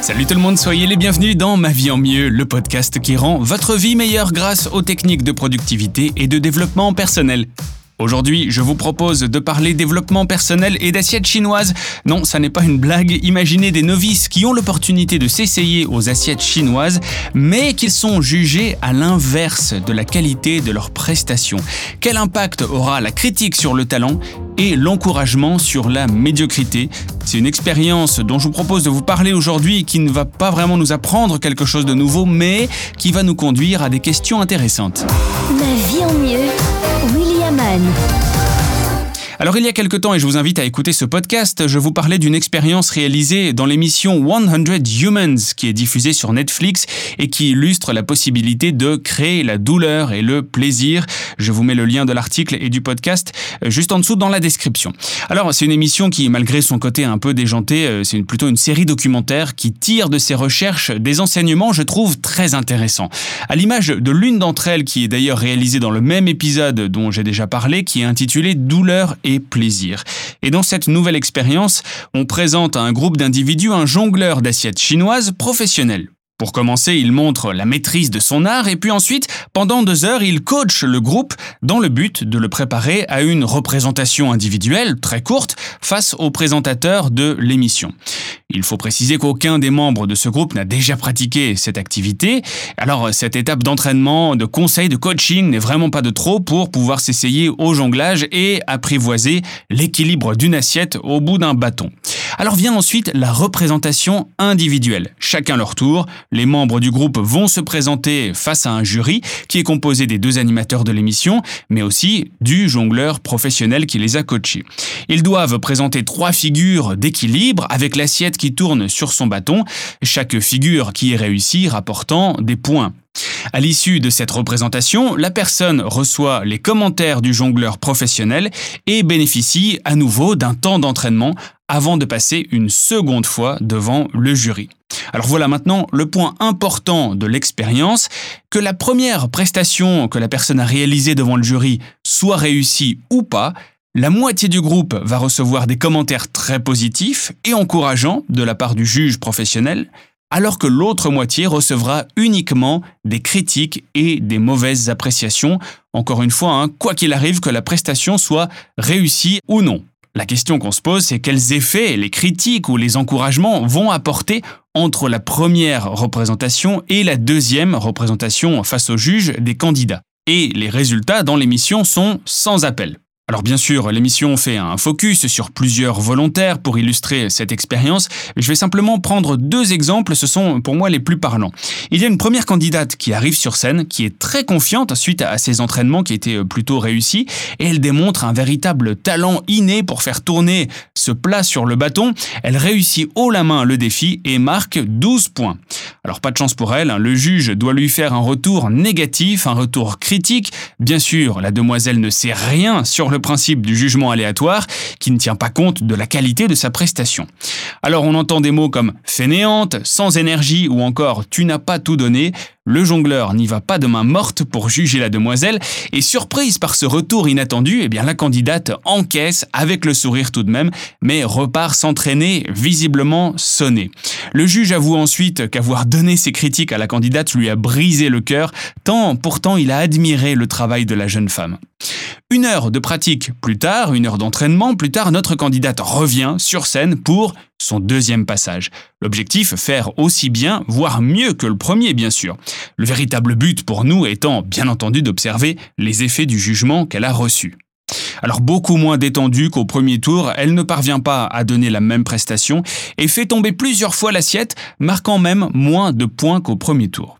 Salut tout le monde, soyez les bienvenus dans Ma vie en mieux, le podcast qui rend votre vie meilleure grâce aux techniques de productivité et de développement personnel. Aujourd'hui, je vous propose de parler développement personnel et d'assiettes chinoises. Non, ça n'est pas une blague. Imaginez des novices qui ont l'opportunité de s'essayer aux assiettes chinoises, mais qu'ils sont jugés à l'inverse de la qualité de leurs prestations. Quel impact aura la critique sur le talent? Et l'encouragement sur la médiocrité C'est une expérience dont je vous propose de vous parler aujourd'hui qui ne va pas vraiment nous apprendre quelque chose de nouveau, mais qui va nous conduire à des questions intéressantes. Ma vie en mieux. William. Alors il y a quelque temps, et je vous invite à écouter ce podcast, je vous parlais d'une expérience réalisée dans l'émission 100 Humans qui est diffusée sur Netflix et qui illustre la possibilité de créer la douleur et le plaisir. Je vous mets le lien de l'article et du podcast euh, juste en dessous dans la description. Alors c'est une émission qui, malgré son côté un peu déjanté, euh, c'est plutôt une série documentaire qui tire de ses recherches des enseignements, je trouve, très intéressants. À l'image de l'une d'entre elles qui est d'ailleurs réalisée dans le même épisode dont j'ai déjà parlé, qui est intitulé Douleur et plaisir. Et dans cette nouvelle expérience, on présente à un groupe d'individus un jongleur d'assiettes chinoises professionnel. Pour commencer, il montre la maîtrise de son art et puis ensuite, pendant deux heures, il coach le groupe dans le but de le préparer à une représentation individuelle très courte face au présentateur de l'émission. Il faut préciser qu'aucun des membres de ce groupe n'a déjà pratiqué cette activité. Alors cette étape d'entraînement, de conseil, de coaching n'est vraiment pas de trop pour pouvoir s'essayer au jonglage et apprivoiser l'équilibre d'une assiette au bout d'un bâton. Alors vient ensuite la représentation individuelle. Chacun leur tour, les membres du groupe vont se présenter face à un jury qui est composé des deux animateurs de l'émission, mais aussi du jongleur professionnel qui les a coachés. Ils doivent présenter trois figures d'équilibre avec l'assiette qui tourne sur son bâton, chaque figure qui est réussie rapportant des points. À l'issue de cette représentation, la personne reçoit les commentaires du jongleur professionnel et bénéficie à nouveau d'un temps d'entraînement avant de passer une seconde fois devant le jury. Alors voilà maintenant le point important de l'expérience, que la première prestation que la personne a réalisée devant le jury soit réussie ou pas, la moitié du groupe va recevoir des commentaires très positifs et encourageants de la part du juge professionnel, alors que l'autre moitié recevra uniquement des critiques et des mauvaises appréciations, encore une fois, hein, quoi qu'il arrive que la prestation soit réussie ou non. La question qu'on se pose, c'est quels effets les critiques ou les encouragements vont apporter entre la première représentation et la deuxième représentation face au juge des candidats. Et les résultats dans l'émission sont sans appel. Alors bien sûr, l'émission fait un focus sur plusieurs volontaires pour illustrer cette expérience. Je vais simplement prendre deux exemples, ce sont pour moi les plus parlants. Il y a une première candidate qui arrive sur scène, qui est très confiante suite à ses entraînements qui étaient plutôt réussis, et elle démontre un véritable talent inné pour faire tourner ce plat sur le bâton. Elle réussit haut la main le défi et marque 12 points. Alors pas de chance pour elle, hein, le juge doit lui faire un retour négatif, un retour critique. Bien sûr, la demoiselle ne sait rien sur le principe du jugement aléatoire qui ne tient pas compte de la qualité de sa prestation. Alors on entend des mots comme fainéante, sans énergie ou encore tu n'as pas tout donné. Le jongleur n'y va pas de main morte pour juger la demoiselle et surprise par ce retour inattendu, eh bien la candidate encaisse avec le sourire tout de même, mais repart s'entraîner visiblement sonné. Le juge avoue ensuite qu'avoir donné ses critiques à la candidate lui a brisé le cœur, tant pourtant il a admiré le travail de la jeune femme. Une heure de pratique plus tard, une heure d'entraînement plus tard, notre candidate revient sur scène pour son deuxième passage. L'objectif, faire aussi bien, voire mieux que le premier, bien sûr. Le véritable but pour nous étant, bien entendu, d'observer les effets du jugement qu'elle a reçu. Alors beaucoup moins détendue qu'au premier tour, elle ne parvient pas à donner la même prestation et fait tomber plusieurs fois l'assiette, marquant même moins de points qu'au premier tour.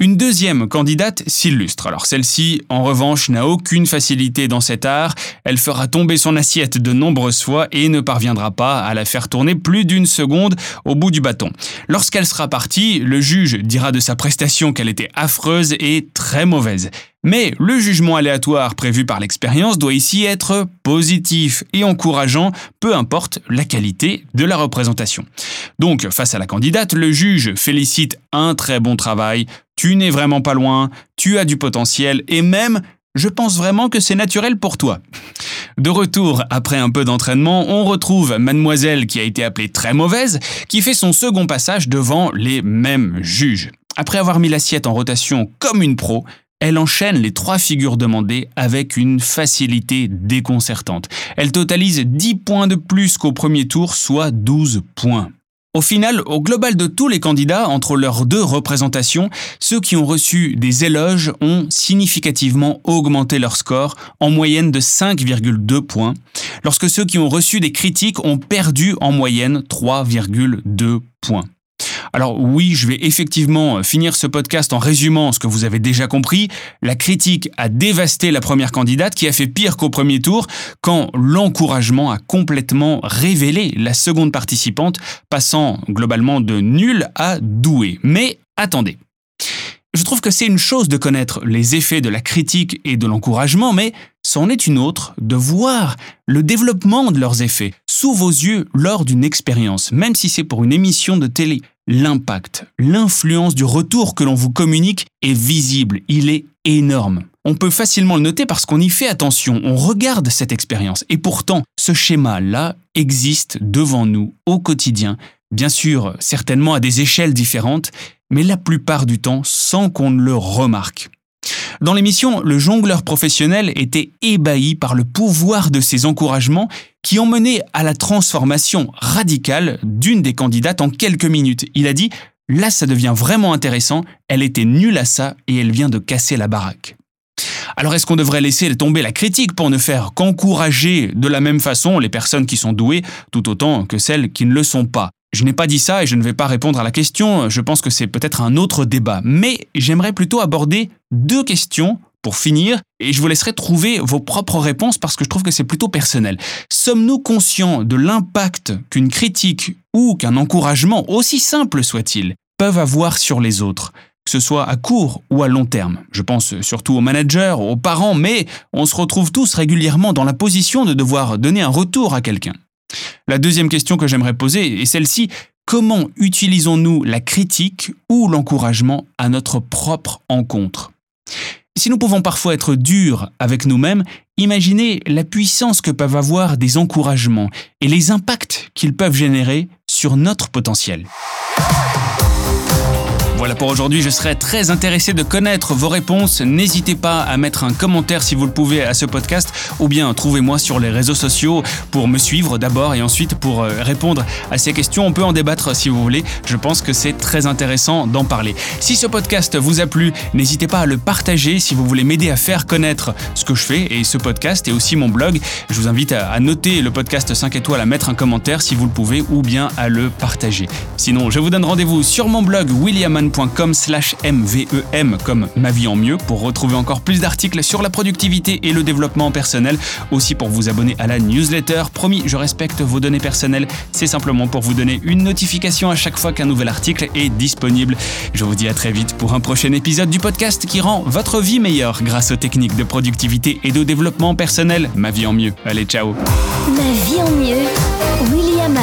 Une deuxième candidate s'illustre. Alors celle-ci, en revanche, n'a aucune facilité dans cet art. Elle fera tomber son assiette de nombreuses fois et ne parviendra pas à la faire tourner plus d'une seconde au bout du bâton. Lorsqu'elle sera partie, le juge dira de sa prestation qu'elle était affreuse et très mauvaise. Mais le jugement aléatoire prévu par l'expérience doit ici être positif et encourageant, peu importe la qualité de la représentation. Donc, face à la candidate, le juge félicite un très bon travail, tu n'es vraiment pas loin, tu as du potentiel et même je pense vraiment que c'est naturel pour toi. De retour après un peu d'entraînement, on retrouve mademoiselle qui a été appelée très mauvaise, qui fait son second passage devant les mêmes juges. Après avoir mis l'assiette en rotation comme une pro, elle enchaîne les trois figures demandées avec une facilité déconcertante. Elle totalise 10 points de plus qu'au premier tour, soit 12 points. Au final, au global de tous les candidats, entre leurs deux représentations, ceux qui ont reçu des éloges ont significativement augmenté leur score, en moyenne de 5,2 points, lorsque ceux qui ont reçu des critiques ont perdu en moyenne 3,2 points. Alors oui, je vais effectivement finir ce podcast en résumant ce que vous avez déjà compris. La critique a dévasté la première candidate qui a fait pire qu'au premier tour quand l'encouragement a complètement révélé la seconde participante, passant globalement de nul à doué. Mais attendez. Je trouve que c'est une chose de connaître les effets de la critique et de l'encouragement, mais c'en est une autre de voir le développement de leurs effets sous vos yeux lors d'une expérience, même si c'est pour une émission de télé l'impact, l'influence du retour que l'on vous communique est visible, il est énorme. On peut facilement le noter parce qu'on y fait attention, on regarde cette expérience. Et pourtant, ce schéma-là existe devant nous au quotidien, bien sûr, certainement à des échelles différentes, mais la plupart du temps sans qu'on ne le remarque. Dans l'émission, le jongleur professionnel était ébahi par le pouvoir de ces encouragements qui ont mené à la transformation radicale d'une des candidates en quelques minutes. Il a dit Là, ça devient vraiment intéressant, elle était nulle à ça et elle vient de casser la baraque. Alors est-ce qu'on devrait laisser tomber la critique pour ne faire qu'encourager de la même façon les personnes qui sont douées tout autant que celles qui ne le sont pas? Je n'ai pas dit ça et je ne vais pas répondre à la question, je pense que c'est peut-être un autre débat, mais j'aimerais plutôt aborder deux questions pour finir, et je vous laisserai trouver vos propres réponses parce que je trouve que c'est plutôt personnel. Sommes-nous conscients de l'impact qu'une critique ou qu'un encouragement, aussi simple soit-il, peuvent avoir sur les autres que ce soit à court ou à long terme? Je pense surtout aux managers, aux parents, mais on se retrouve tous régulièrement dans la position de devoir donner un retour à quelqu'un. La deuxième question que j'aimerais poser est celle-ci. Comment utilisons-nous la critique ou l'encouragement à notre propre encontre? Si nous pouvons parfois être durs avec nous-mêmes, imaginez la puissance que peuvent avoir des encouragements et les impacts qu'ils peuvent générer sur notre potentiel. Voilà pour aujourd'hui, je serais très intéressé de connaître vos réponses. N'hésitez pas à mettre un commentaire si vous le pouvez à ce podcast ou bien trouvez-moi sur les réseaux sociaux pour me suivre d'abord et ensuite pour euh, répondre à ces questions. On peut en débattre si vous voulez. Je pense que c'est très intéressant d'en parler. Si ce podcast vous a plu, n'hésitez pas à le partager si vous voulez m'aider à faire connaître ce que je fais et ce podcast et aussi mon blog. Je vous invite à noter le podcast 5 étoiles, à mettre un commentaire si vous le pouvez ou bien à le partager. Sinon, je vous donne rendez-vous sur mon blog William slash mvem comme ma vie en mieux pour retrouver encore plus d'articles sur la productivité et le développement personnel. Aussi pour vous abonner à la newsletter. Promis, je respecte vos données personnelles. C'est simplement pour vous donner une notification à chaque fois qu'un nouvel article est disponible. Je vous dis à très vite pour un prochain épisode du podcast qui rend votre vie meilleure grâce aux techniques de productivité et de développement personnel. Ma vie en mieux. Allez, ciao. Ma vie en mieux. William.